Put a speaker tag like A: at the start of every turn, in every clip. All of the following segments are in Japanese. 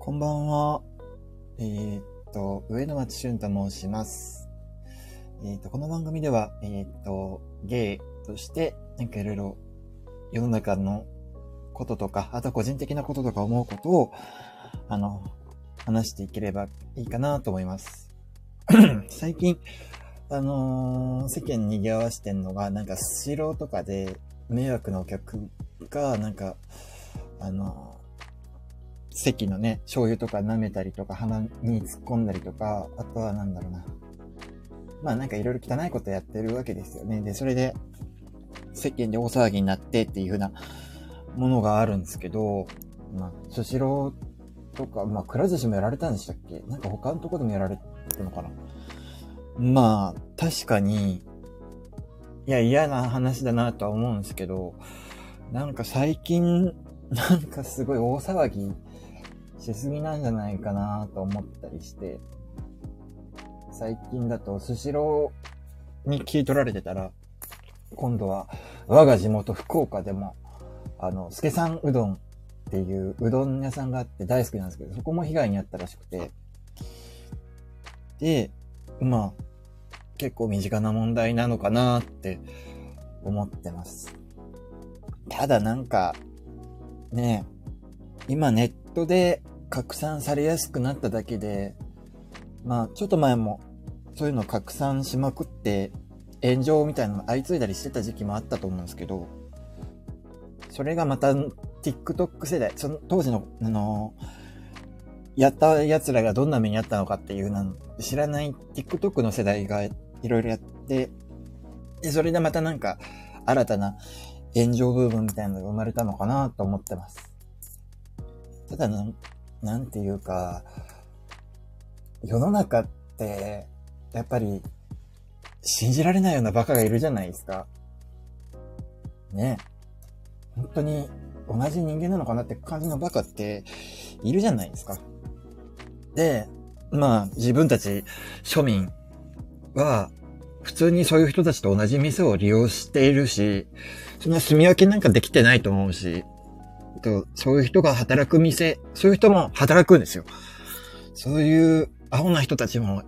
A: こんばんは。えー、っと、上野町俊と申します。えー、っと、この番組では、えー、っと、ゲイとして、なんかいろいろ世の中のこととか、あと個人的なこととか思うことを、あの、話していければいいかなと思います。最近、あのー世間に賑わしてんのが、なんかスシローとかで迷惑なお客が、なんか、あの席のね、醤油とか舐めたりとか、鼻に突っ込んだりとか、あとはなんだろうな。まあなんかいろいろ汚いことやってるわけですよね。で、それで、世間で大騒ぎになってっていう風なものがあるんですけど、まあ、スシローとか、まあ、くら寿司もやられたんでしたっけ？なんか他のとこでもやられたのかな？まあ、確かに、いや、嫌な話だなとは思うんですけど、なんか最近、なんかすごい大騒ぎしすぎなんじゃないかなと思ったりして、最近だとスシローに聞い取られてたら、今度は我が地元福岡でも、あの、助さんうどんっていううどん屋さんがあって大好きなんですけど、そこも被害に遭ったらしくて、で、まあ、結構身近な問題なのかなって思ってます。ただなんか、ね、今ネットで拡散されやすくなっただけで、まあちょっと前もそういうの拡散しまくって炎上みたいなの相次いだりしてた時期もあったと思うんですけど、それがまた TikTok 世代、その当時の、あのやった奴らがどんな目にあったのかっていうの知らない TikTok の世代がいろいろやって、で、それでまたなんか新たな炎上部分みたいなのが生まれたのかなと思ってます。ただ、なんていうか、世の中って、やっぱり、信じられないようなバカがいるじゃないですか。ね本当に同じ人間なのかなって感じのバカっているじゃないですか。で、まあ自分たち庶民は普通にそういう人たちと同じ店を利用しているし、そんな住み分けなんかできてないと思うし、とそういう人が働く店、そういう人も働くんですよ。そういう青な人たちも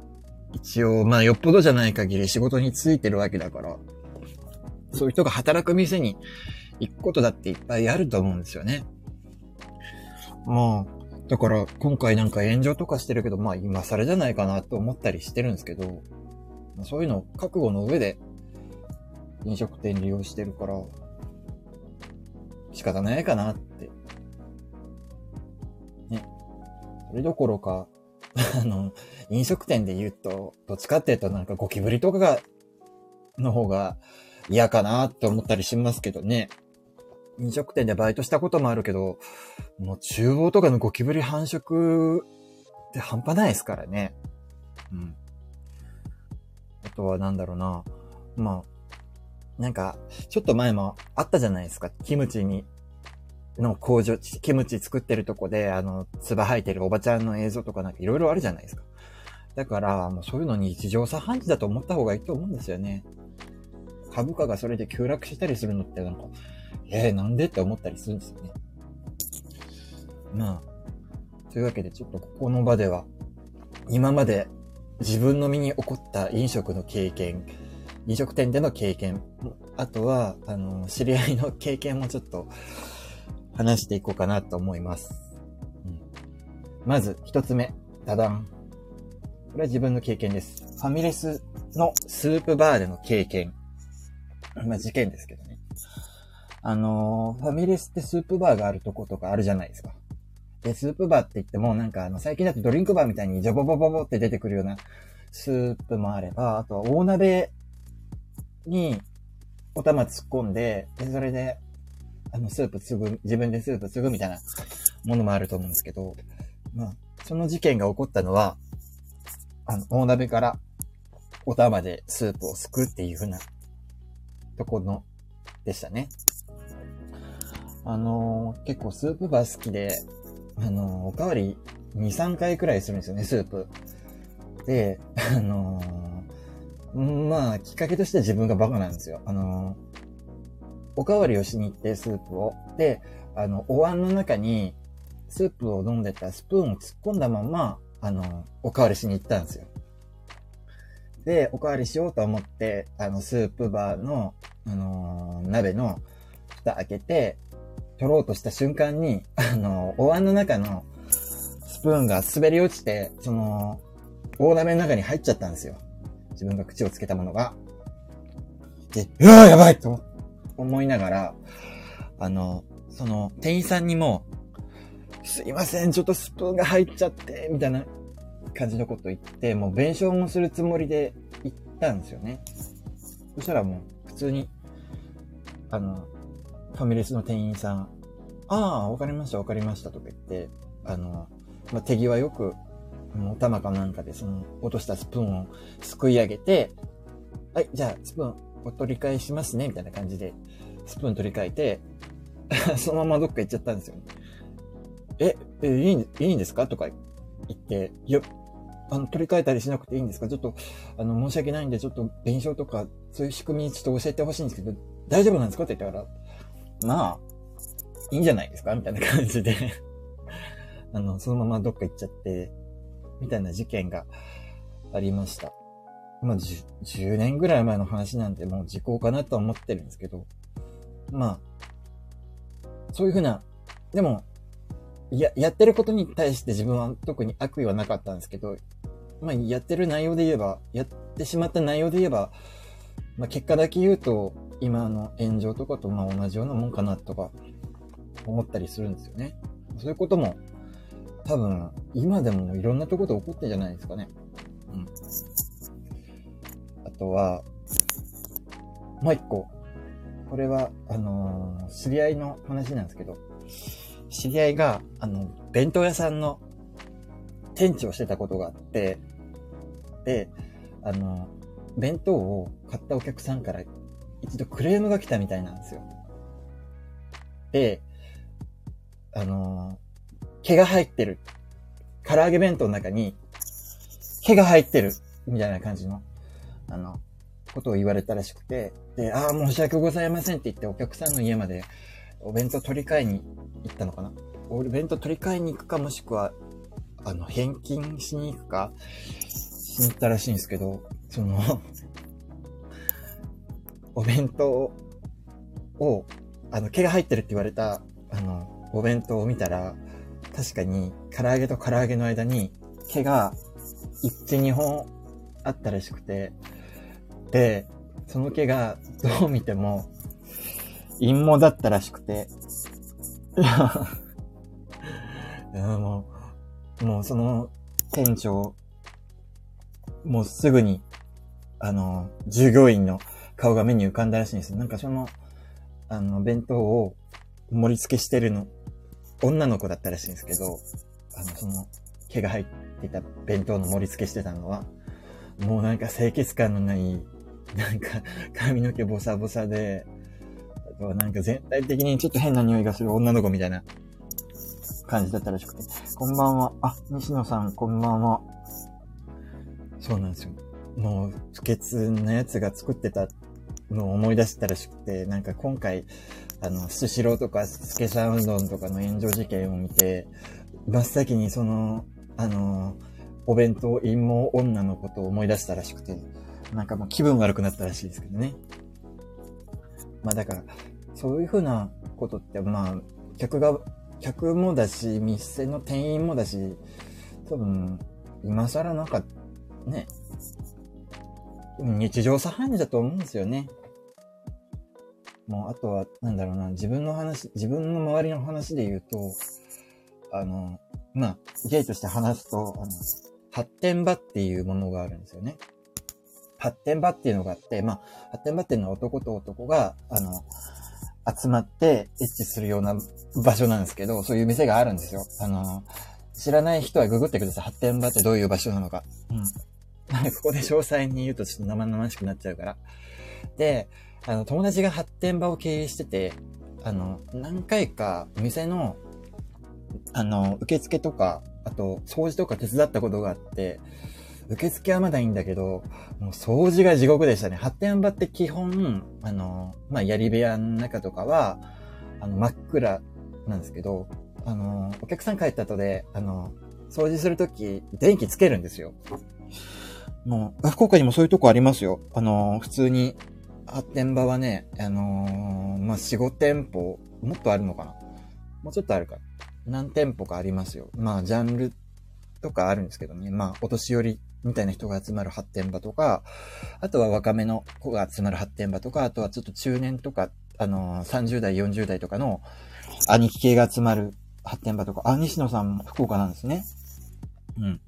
A: 一応、まあよっぽどじゃない限り仕事についてるわけだから、そういう人が働く店に行くことだっていっぱいあると思うんですよね。まあ、だから今回なんか炎上とかしてるけど、まあ今更じゃないかなと思ったりしてるんですけど、そういうのを覚悟の上で飲食店利用してるから、仕方ないかなっそれどころか、あの、飲食店で言うと、どっちかっていうとなんかゴキブリとかが、の方が嫌かなって思ったりしますけどね。飲食店でバイトしたこともあるけど、もう厨房とかのゴキブリ繁殖って半端ないですからね。うん。あとはなんだろうな。まあ、なんか、ちょっと前もあったじゃないですか。キムチに、の工場、キムチ作ってるとこで、あの、唾吐いてるおばちゃんの映像とかなんかいろいろあるじゃないですか。だから、もうそういうのに日常茶飯事だと思った方がいいと思うんですよね。株価がそれで急落したりするのってなんか、えー、なんでって思ったりするんですよね。まあ、というわけでちょっとここの場では、今まで自分の身に起こった飲食の経験、飲食店での経験、あとは、あの、知り合いの経験もちょっと話していこうかなと思います。うん、まず、一つ目、ダダン。これは自分の経験です。ファミレスのスープバーでの経験。まあ、事件ですけどね。あのーファミレスってスープバーがあるとことかあるじゃないですか。で、スープバーって言っても、なんかあの、最近だとドリンクバーみたいにジョボボボボって出てくるようなスープもあれば、あとは大鍋にお玉突っ込んで、で、それで、あの、スープ継ぐ、自分でスープ継ぐみたいなものもあると思うんですけど、まあ、その事件が起こったのは、あの、大鍋からお玉でスープをすくっていう風なとこの、でしたね。あのー結構スープバー好きで、あのーおかわり2、3回くらいするんですよね、スープ。で、あのーまあ、きっかけとしては自分がバカなんですよ。あのーおかわりをしに行って、スープを。で、あの、お椀の中に、スープを飲んでたスプーンを突っ込んだまま、あの、おかわりしに行ったんですよ。で、おかわりしようと思って、あの、スープバーの、あのー、鍋の蓋開けて、取ろうとした瞬間に、あの、お椀の中のスプーンが滑り落ちて、その、大鍋の中に入っちゃったんですよ。自分が口をつけたものが。で、うわーやばいと思って思いながら、あの、その、店員さんにも、すいません、ちょっとスプーンが入っちゃって、みたいな感じのこと言って、もう弁償もするつもりで行ったんですよね。そしたらもう、普通に、あの、ファミレスの店員さん、ああ、わかりました、わかりましたとか言って、あの、まあ、手際よく、お玉かなんかでその落としたスプーンをすくい上げて、はい、じゃあスプーン取り替えしますね、みたいな感じで、スプーン取り替えて、そのままどっか行っちゃったんですよ、え、え、いい、いいんですか？とか言って、いや、あの、取り替えたりしなくていいんですか？ちょっと、あの、申し訳ないんで、ちょっと、弁償とか、そういう仕組みちょっと教えてほしいんですけど、大丈夫なんですか？って言ったから、まあ、いいんじゃないですか？みたいな感じで。あの、そのままどっか行っちゃって、みたいな事件がありました。まあ、10, 10年ぐらい前の話なんで、もう時効かなとは思ってるんですけど、まあ、そういうふうな、でも、や、やってることに対して自分は特に悪意はなかったんですけど、まあ、やってる内容で言えば、やってしまった内容で言えば、まあ、結果だけ言うと、今の炎上とかとまあ同じようなもんかなとか思ったりするんですよね。そういうことも多分今でもいろんなところで起こってんじゃないですかね。うん。とは、もう一個。これは、あのー、知り合いの話なんですけど、知り合いが、あの、弁当屋さんの店長をしてたことがあって、で、あの、弁当を買ったお客さんから一度クレームが来たみたいなんですよ。で、あの毛が入ってる。唐揚げ弁当の中に、毛が入ってる。みたいな感じの、あの、ことを言われたらしくて、で、ああ、申し訳ございませんって言ってお客さんの家までお弁当取り替えに行ったのかな？お弁当取り替えに行くかもしくは、あの、返金しに行くか、しに行ったらしいんですけど、その お弁当を、あの、毛が入ってるって言われた、あの、お弁当を見たら、確かに、唐揚げと唐揚げの間に、毛が、1、2本あったらしくて、で、その毛が、どう見ても、陰謀だったらしくて、いや、もう、もうその店長、もうすぐに、あの、従業員の顔が目に浮かんだらしいんですよ。なんかその、あの、弁当を盛り付けしてるの、女の子だったらしいんですけど、あの、その、毛が入っていた弁当の盛り付けしてたのは、もうなんか清潔感のない、なんか髪の毛ボサボサで、あとはなんか全体的にちょっと変な匂いがする女の子みたいな感じだったらしくて。こんばんは。あ、西野さん、こんばんは。そうなんですよ。もう、不潔なやつが作ってたのを思い出したらしくて、なんか今回、あの、スシローとかスケシャウンドンとかの炎上事件を見て、真っ先にその、あの、お弁当陰謀女のことを思い出したらしくて、なんかもう気分悪くなったらしいですけどね。まあだから、そういうふうなことって、まあ、客が、客もだし、店の店員もだし、多分、今更なんか、ね、日常茶飯事だと思うんですよね。もう、あとは、なんだろうな、自分の話、自分の周りの話で言うと、あの、まあ、ゲイとして話すと、あの、発展場っていうものがあるんですよね。発展場っていうのがあって、まあ、発展場っていうのは男と男が、あの、集まってエッチするような場所なんですけど、そういう店があるんですよ。あの、知らない人はググってください。発展場ってどういう場所なのか。うん。ここで詳細に言うとちょっと生々しくなっちゃうから。で、あの、友達が発展場を経営してて、あの、何回か店の、あの、受付とか、あと、掃除とか手伝ったことがあって、受付はまだいいんだけど、もう掃除が地獄でしたね。発展場って基本、あの、まあ、槍部屋の中とかは、あの、真っ暗なんですけど、あの、お客さん帰った後で、あの、掃除するとき、電気つけるんですよ。もう、福岡にもそういうとこありますよ。あの、普通に、発展場はね、あのー、まあ、4、5店舗、もっとあるのかなもうちょっとあるか。何店舗かありますよ。まあ、ジャンルとかあるんですけどね。まあ、お年寄りみたいな人が集まる発展場とか、あとは若めの子が集まる発展場とか、あとはちょっと中年とか、あの、30代、40代とかの兄貴系が集まる発展場とか、あ、西野さんも福岡なんですね。うん。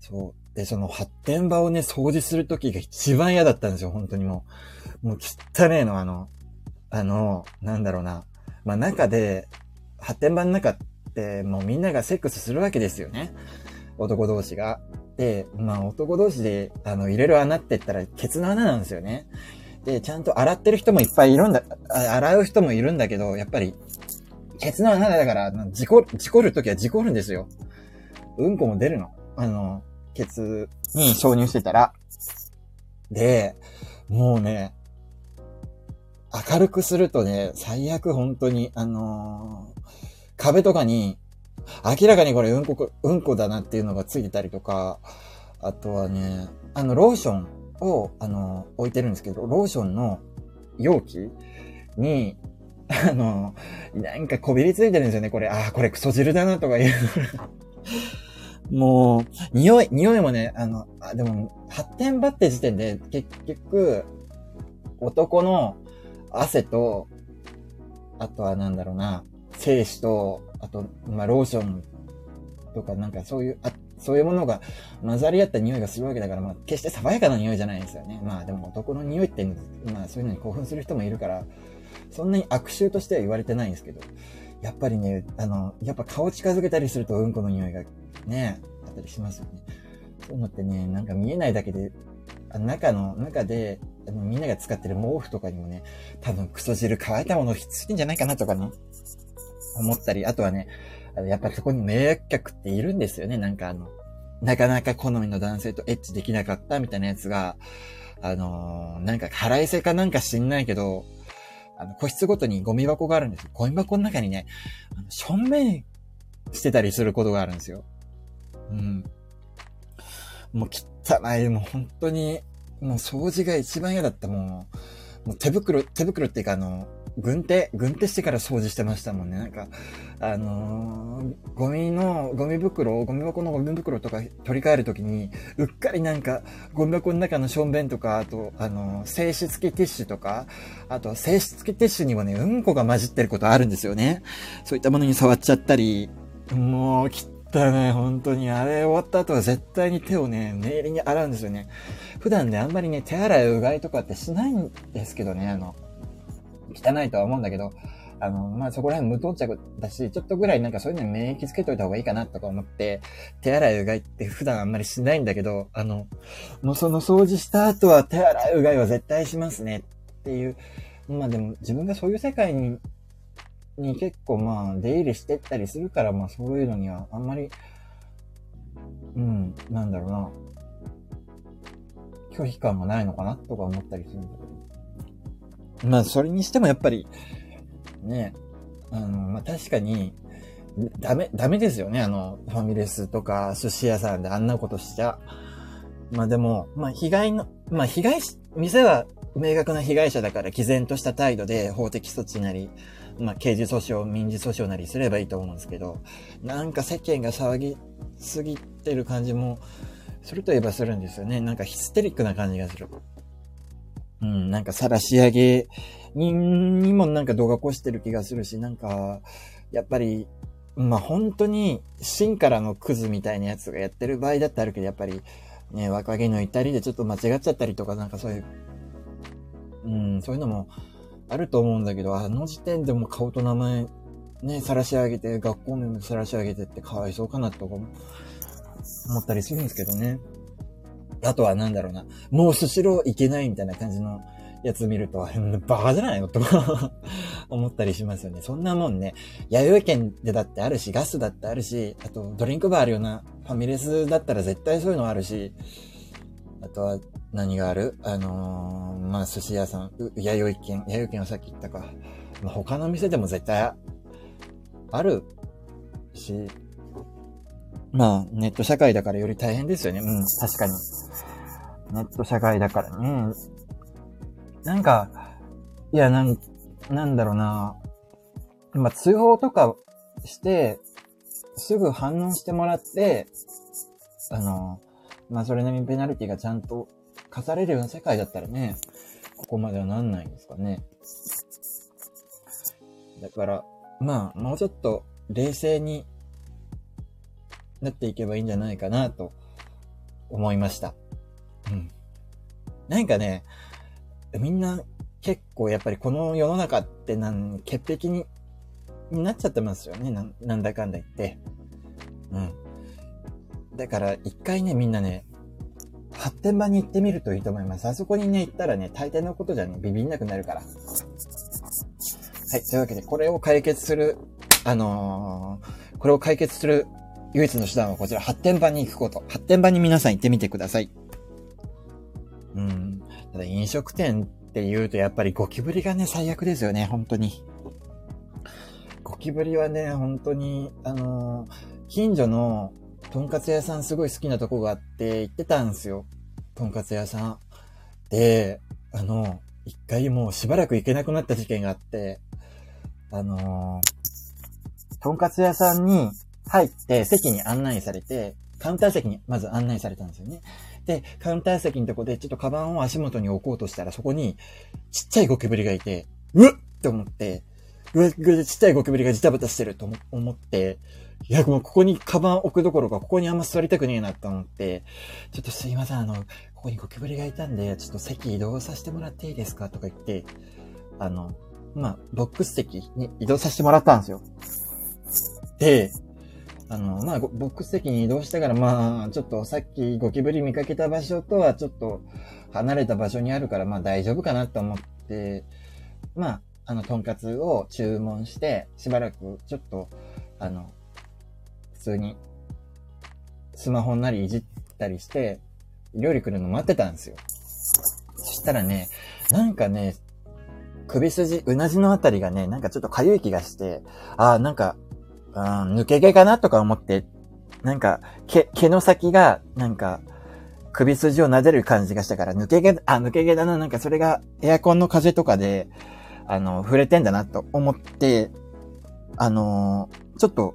A: そう。で、その発展場をね、掃除するときが一番嫌だったんですよ、本当にもう。もう汚ねえの、あの、あの、なんだろうな。まあ中で、発展場の中ってもうみんながセックスするわけですよね。男同士が。で、まあ男同士で、あの、入れる穴って言ったら、ケツの穴なんですよね。で、ちゃんと洗ってる人もいっぱいいるんだ、洗う人もいるんだけど、やっぱり、ケツの穴だから、事故、事故るときは事故るんですよ。うんこも出るの。あの、ケツに挿入してたら。で、もうね、明るくするとね、最悪本当に、あのー、壁とかに、明らかにこれうんこ、うんこだなっていうのがついてたりとか、あとはね、あの、ローションを、あの、置いてるんですけど、ローションの容器に、あの、なんかこびりついてるんですよね、これ。ああ、これクソ汁だなとかいう。もう、匂い、匂いもね、あの、あ、でも、発展場って時点で、結局、男の汗と、あとはなんだろうな、精子と、あと、まあ、ローションとか、なんかそういう、あ、そういうものが混ざり合った匂いがするわけだから、まあ、決して爽やかな匂いじゃないんですよね。まあ、でも男の匂いって、まあ、そういうのに興奮する人もいるから、そんなに悪臭としては言われてないんですけど、やっぱりね、あの、やっぱ顔近づけたりするとうんこの匂いがね、あったりしますよね。そういうのってね、なんか見えないだけで、中の、中で、あのみんなが使ってる毛布とかにもね、多分クソ汁乾いたものを必須んじゃないかなとかね、思ったり、あとはね、あのやっぱりそこに迷惑客っているんですよね、なんかあの、なかなか好みの男性とエッチできなかったみたいなやつが、あのー、なんか腹いせかなんか知んないけど、あの、個室ごとにゴミ箱があるんですよ。ゴミ箱の中にね、あの、正面してたりすることがあるんですよ。うん。もう汚い、もう本当に、もう掃除が一番嫌だった、もう。もう手袋、手袋っていうかあの、軍手、軍手してから掃除してましたもんね。なんか、あのー、ゴミの、ゴミ袋、ゴミ箱のゴミ袋とか取り替えるときに、うっかりなんか、ゴミ箱の中のしょんべんとか、あと、あのー、静止付きティッシュとか、あと、静止付きティッシュにもね、うんこが混じってることあるんですよね。そういったものに触っちゃったり、もう、汚ね、本当に。あれ終わった後は絶対に手をね、念入りに洗うんですよね。普段ね、あんまりね、手洗いうがいとかってしないんですけどね、あの、汚いとは思うんだけど、あの、まあ、そこら辺無到着だし、ちょっとぐらいなんかそういうのに免疫つけといた方がいいかなとか思って、手洗いうがいって普段あんまりしないんだけど、あの、もうその掃除した後は手洗いうがいは絶対しますねっていう、まあでも自分がそういう世界に、に結構まあ出入りしてったりするから、まあそういうのにはあんまり、うん、なんだろうな、拒否感がないのかなとか思ったりするんだけど。まあ、それにしてもやっぱり、ね、あの、まあ確かに、ダメ、ダメですよね。あの、ファミレスとか寿司屋さんであんなことしちゃ。まあでも、まあ被害の、まあ被害し、店は明確な被害者だから毅然とした態度で法的措置なり、まあ刑事訴訟、民事訴訟なりすればいいと思うんですけど、なんか世間が騒ぎすぎてる感じも、するといえばするんですよね。なんかヒステリックな感じがする。うん、なんか晒し上げににもなんか動画起こしてる気がするし、なんか、やっぱり、まあ本当に芯からのクズみたいなやつがやってる場合だってあるけど、やっぱり、ね、若気の至りでちょっと間違っちゃったりとか、なんかそういう、うん、そういうのもあると思うんだけど、あの時点でも顔と名前、ね、晒し上げて、学校名も晒し上げてってかわいそうかなとか思ったりするんですけどね。あとはなんだろうな、もうスシロー行けないみたいな感じのやつ見ると、バカじゃないの？と 思ったりしますよね。そんなもんね、弥生県でだってあるし、ガスだってあるし、あとドリンクバーあるようなファミレスだったら絶対そういうのあるし、あとは何がある？あのー、まあ寿司屋さん、弥生県、弥生県はさっき言ったか。まあ、他の店でも絶対あるし、まあ、ネット社会だからより大変ですよね。うん、確かに。ネット社会だからね。なんか、いや、なん、なんだろうな。まあ、通報とかして、すぐ反応してもらって、あの、まあ、それなりにペナルティがちゃんと課されるような世界だったらね、ここまではなんないんですかね。だから、まあ、もうちょっと冷静になっていけばいいんじゃないかなと思いました。うん。なんかね、みんな結構やっぱりこの世の中ってなん、潔癖に、になっちゃってますよね。ななんだかんだ言って。うん。だから一回ね、みんなね、発展場に行ってみるといいと思います。あそこにね、行ったらね、大抵のことじゃね、ビビんなくなるから。はい。というわけで、これを解決する、あのー、これを解決する唯一の手段はこちら、発展場に行くこと。発展場に皆さん行ってみてください。うん。ただ飲食店って言うとやっぱりゴキブリがね、最悪ですよね、本当に。ゴキブリはね、本当に、あのー、近所のとんかつ屋さんすごい好きなとこがあって行ってたんですよ。とんかつ屋さん。で、あの、一回もうしばらく行けなくなった事件があって、あのー、とんかつ屋さんに入って席に案内されて、カウンター席にまず案内されたんですよね。で、カウンター席のとこでちょっとカバンを足元に置こうとしたらそこにちっちゃいゴキブリがいて、うっって思って、うわ、ちっちゃいゴキブリがジタバタしてると思って、いや、もうここにカバン置くどころか、ここにあんま座りたくねえなと思って、ちょっとすいません、あの、ここにゴキブリがいたんで、ちょっと席移動させてもらっていいですかとか言って、あの、まあ、ボックス席に移動させてもらったんですよ。で、あの、まあ、ボックス席に移動してから、まあ、ちょっとさっきゴキブリ見かけた場所とはちょっと離れた場所にあるから、まあ大丈夫かなと思って、まあ、あの、とんかつを注文して、しばらくちょっと、あの、普通に、スマホなりいじったりして、料理来るの待ってたんですよ。そしたらね、なんかね、首筋、うなじのあたりがね、なんかちょっと痒い気がして、ああ、なんかん、抜け毛かなとか思って、なんか、毛、毛の先が、なんか、首筋を撫でる感じがしたから、抜け毛、あ、抜け毛だな、なんかそれがエアコンの風とかで、あの、触れてんだなと思って、あのー、ちょっと、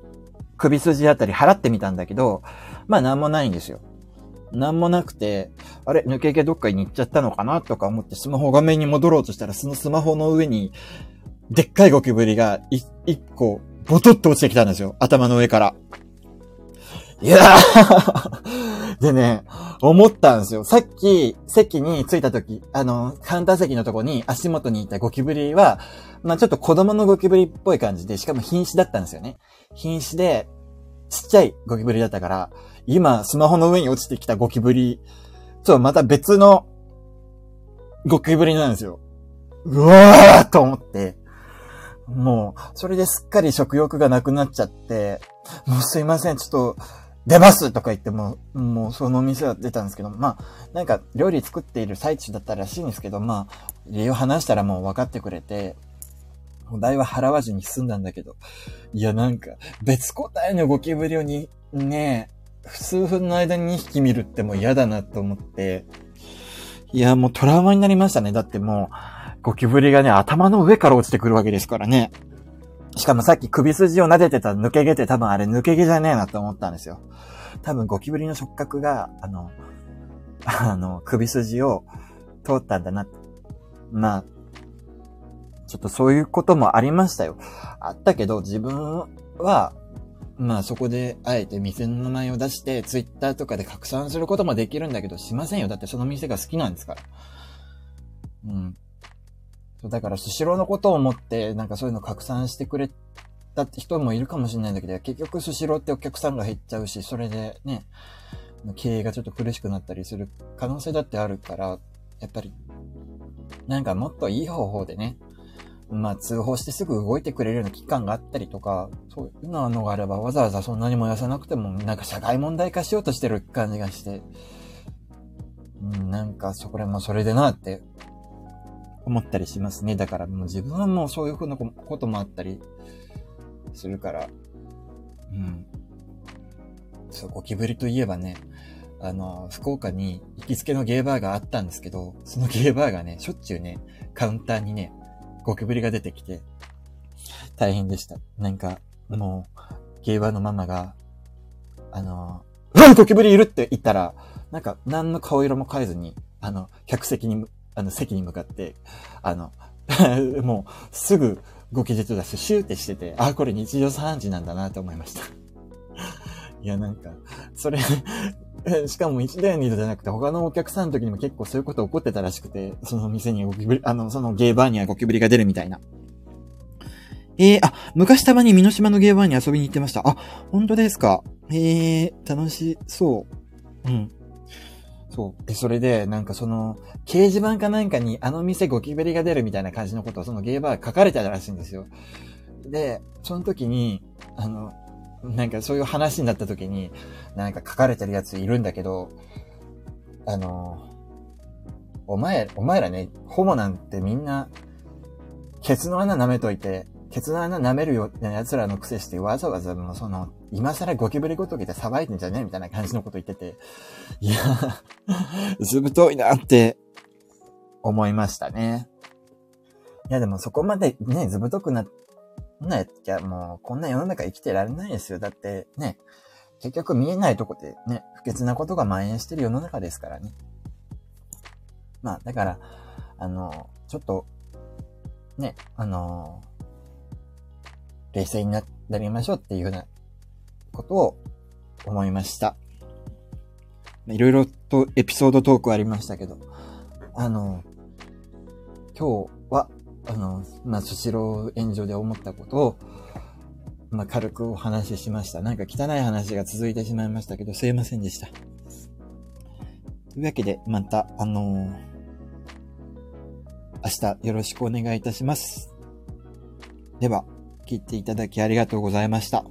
A: 首筋あたり払ってみたんだけど、まあなんもないんですよ。なんもなくて、あれ、抜け毛どっかに行っちゃったのかなとか思ってスマホ画面に戻ろうとしたら、そのスマホの上に、でっかいゴキブリが一個ボトッと落ちてきたんですよ。頭の上から。いやー でね、思ったんですよ。さっき、席に着いた時、あの、カウンター席のとこに足元にいたゴキブリは、まあちょっと子供のゴキブリっぽい感じで、しかも瀕死だったんですよね。瀕死で、ちっちゃいゴキブリだったから、今、スマホの上に落ちてきたゴキブリ、ちょっとまた別のゴキブリなんですよ。うわーと思って、もう、それですっかり食欲がなくなっちゃって、もうすいません、ちょっと、出ますとか言っても、もうその店は出たんですけど、まあ、なんか料理作っている最中だったらしいんですけど、まあ、理由を話したらもう分かってくれて、お題は払わずに済んだんだけど、いやなんか、別個体のゴキブリをに、ね数分の間に2匹見るってもう嫌だなと思って、いやもうトラウマになりましたね。だってもう、ゴキブリがね、頭の上から落ちてくるわけですからね。しかもさっき首筋を撫でてた抜け毛って多分あれ抜け毛じゃねえなと思ったんですよ。多分ゴキブリの触覚が、あの、あの、首筋を通ったんだな。まあ、ちょっとそういうこともありましたよ。あったけど、自分は、まあそこで、あえて店の名前を出して、ツイッターとかで拡散することもできるんだけど、しませんよ。だってその店が好きなんですから。うん。そうだから、スシローのことを思って、なんかそういうの拡散してくれた人もいるかもしれないんだけど、結局スシローってお客さんが減っちゃうし、それでね、経営がちょっと苦しくなったりする可能性だってあるから、やっぱり、なんかもっといい方法でね、まあ通報してすぐ動いてくれるような機関があったりとか、そういうのがあればわざわざそんなに燃やさなくても、なんか社会問題化しようとしてる感じがして、うん、なんかそこらもそれでなって思ったりしますね。だからもう自分はもうそういうふうなこともあったりするから、うん。そう、ゴキブリといえばね、あの、福岡に行きつけのゲーバーがあったんですけど、そのゲーバーがね、しょっちゅうね、カウンターにね、ゴキブリが出てきて、大変でした。なんか、もう、ゲーバーのママが、あの、うわゴキブリいるって言ったら、なんか、何の顔色も変えずに、あの、客席に、あの、席に向かって、あの、もう、すぐ、ご記述出して、シューってしてて、あ、これ日常茶飯事なんだなと思いました。いや、なんか、それ しかも一台にじゃなくて他のお客さんの時にも結構そういうこと起こってたらしくて、その店にゴキブリ、あの、そのゲーバーにはゴキブリが出るみたいな。えー、あ、昔たまに美濃島のゲーバーに遊びに行ってました。あ、本当ですか。ええー、楽しそう。うん。そう。で、それで、なんかその、掲示板かなんかにあの店ゴキブリが出るみたいな感じのことをそのゲーバー書かれてたらしいんですよ。で、その時に、あの、なんかそういう話になった時に、なんか書かれてるやついるんだけど、あの、お前、お前らね、ホモなんてみんな、ケツの穴舐めといて、ケツの穴舐めるような奴らの癖してわざわざもうその、今更ゴキブリごときで騒いでんじゃねえみたいな感じのこと言ってて、いや、ずぶといなって思いましたね。いやでもそこまでね、ずぶとくなっんなやっちゃもう、こんな世の中生きてられないですよ。だってね、結局見えないとこでね、不潔なことが蔓延してる世の中ですからね。まあ、だから、あの、ちょっと、ね、あの、冷静になりましょうっていうようなことを思いました。いろいろとエピソードトークありましたけど、あの、今日はあの、まあ、スシロー炎上で思ったことを、まあ、軽くお話ししました。なんか汚い話が続いてしまいましたけど、すいませんでした。というわけで、また、あのー、明日よろしくお願いいたします。では、聞いていただきありがとうございました。